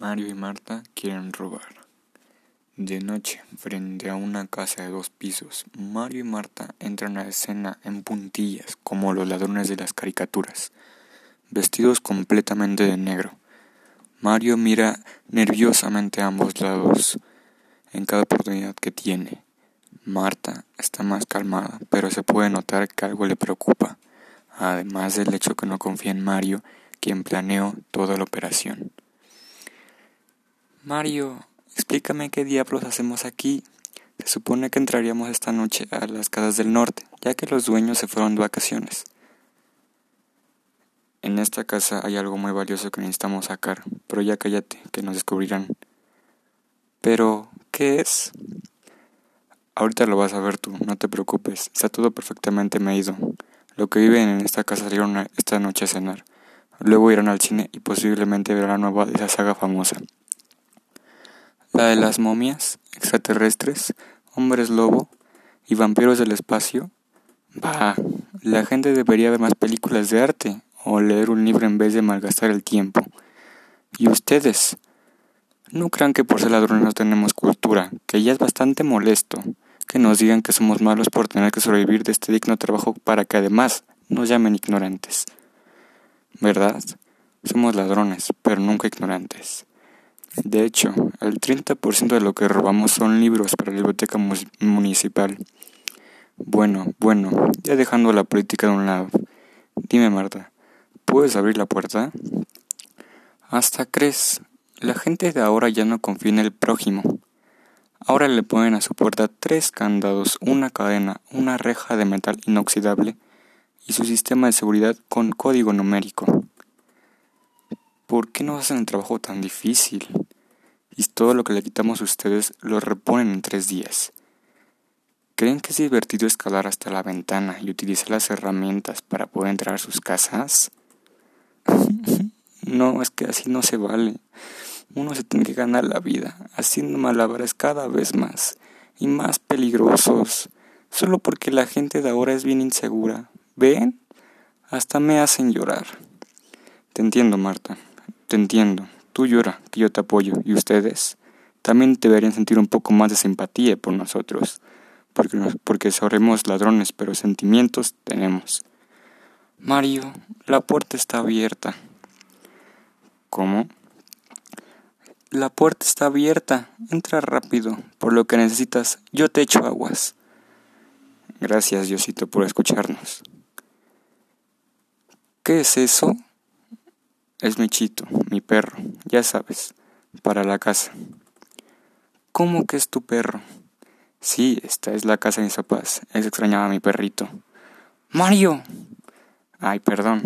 Mario y Marta quieren robar. De noche, frente a una casa de dos pisos, Mario y Marta entran a escena en puntillas, como los ladrones de las caricaturas, vestidos completamente de negro. Mario mira nerviosamente a ambos lados en cada oportunidad que tiene. Marta está más calmada, pero se puede notar que algo le preocupa, además del hecho que no confía en Mario, quien planeó toda la operación. Mario, explícame qué diablos hacemos aquí. Se supone que entraríamos esta noche a las casas del norte, ya que los dueños se fueron de vacaciones. En esta casa hay algo muy valioso que necesitamos sacar, pero ya cállate, que nos descubrirán. Pero, ¿qué es? Ahorita lo vas a ver tú, no te preocupes, está todo perfectamente medido. Lo que viven en esta casa salieron esta noche a cenar. Luego irán al cine y posiblemente verán la nueva de esa saga famosa. La de las momias, extraterrestres, hombres lobo y vampiros del espacio. Bah, la gente debería ver más películas de arte o leer un libro en vez de malgastar el tiempo. ¿Y ustedes? No crean que por ser ladrones no tenemos cultura, que ya es bastante molesto que nos digan que somos malos por tener que sobrevivir de este digno trabajo para que además nos llamen ignorantes. ¿Verdad? Somos ladrones, pero nunca ignorantes. De hecho, el 30% de lo que robamos son libros para la biblioteca municipal. Bueno, bueno, ya dejando la política de un lado. Dime, Marta, ¿puedes abrir la puerta? Hasta crees, la gente de ahora ya no confía en el prójimo. Ahora le ponen a su puerta tres candados, una cadena, una reja de metal inoxidable y su sistema de seguridad con código numérico. ¿Por qué nos hacen el trabajo tan difícil? y todo lo que le quitamos a ustedes lo reponen en tres días. ¿Creen que es divertido escalar hasta la ventana y utilizar las herramientas para poder entrar a sus casas? no, es que así no se vale. Uno se tiene que ganar la vida haciendo malabares cada vez más y más peligrosos, solo porque la gente de ahora es bien insegura. ¿Ven? Hasta me hacen llorar. Te entiendo, Marta, te entiendo. Tú llora, que yo te apoyo, y ustedes también deberían sentir un poco más de simpatía por nosotros, porque, sabremos ladrones, pero sentimientos tenemos. Mario, la puerta está abierta. ¿Cómo? La puerta está abierta. Entra rápido. Por lo que necesitas, yo te echo aguas. Gracias, Diosito, por escucharnos. ¿Qué es eso? Es mi chito, mi perro, ya sabes, para la casa. ¿Cómo que es tu perro? Sí, esta es la casa de mis papás. Es extrañaba mi perrito. Mario. Ay, perdón.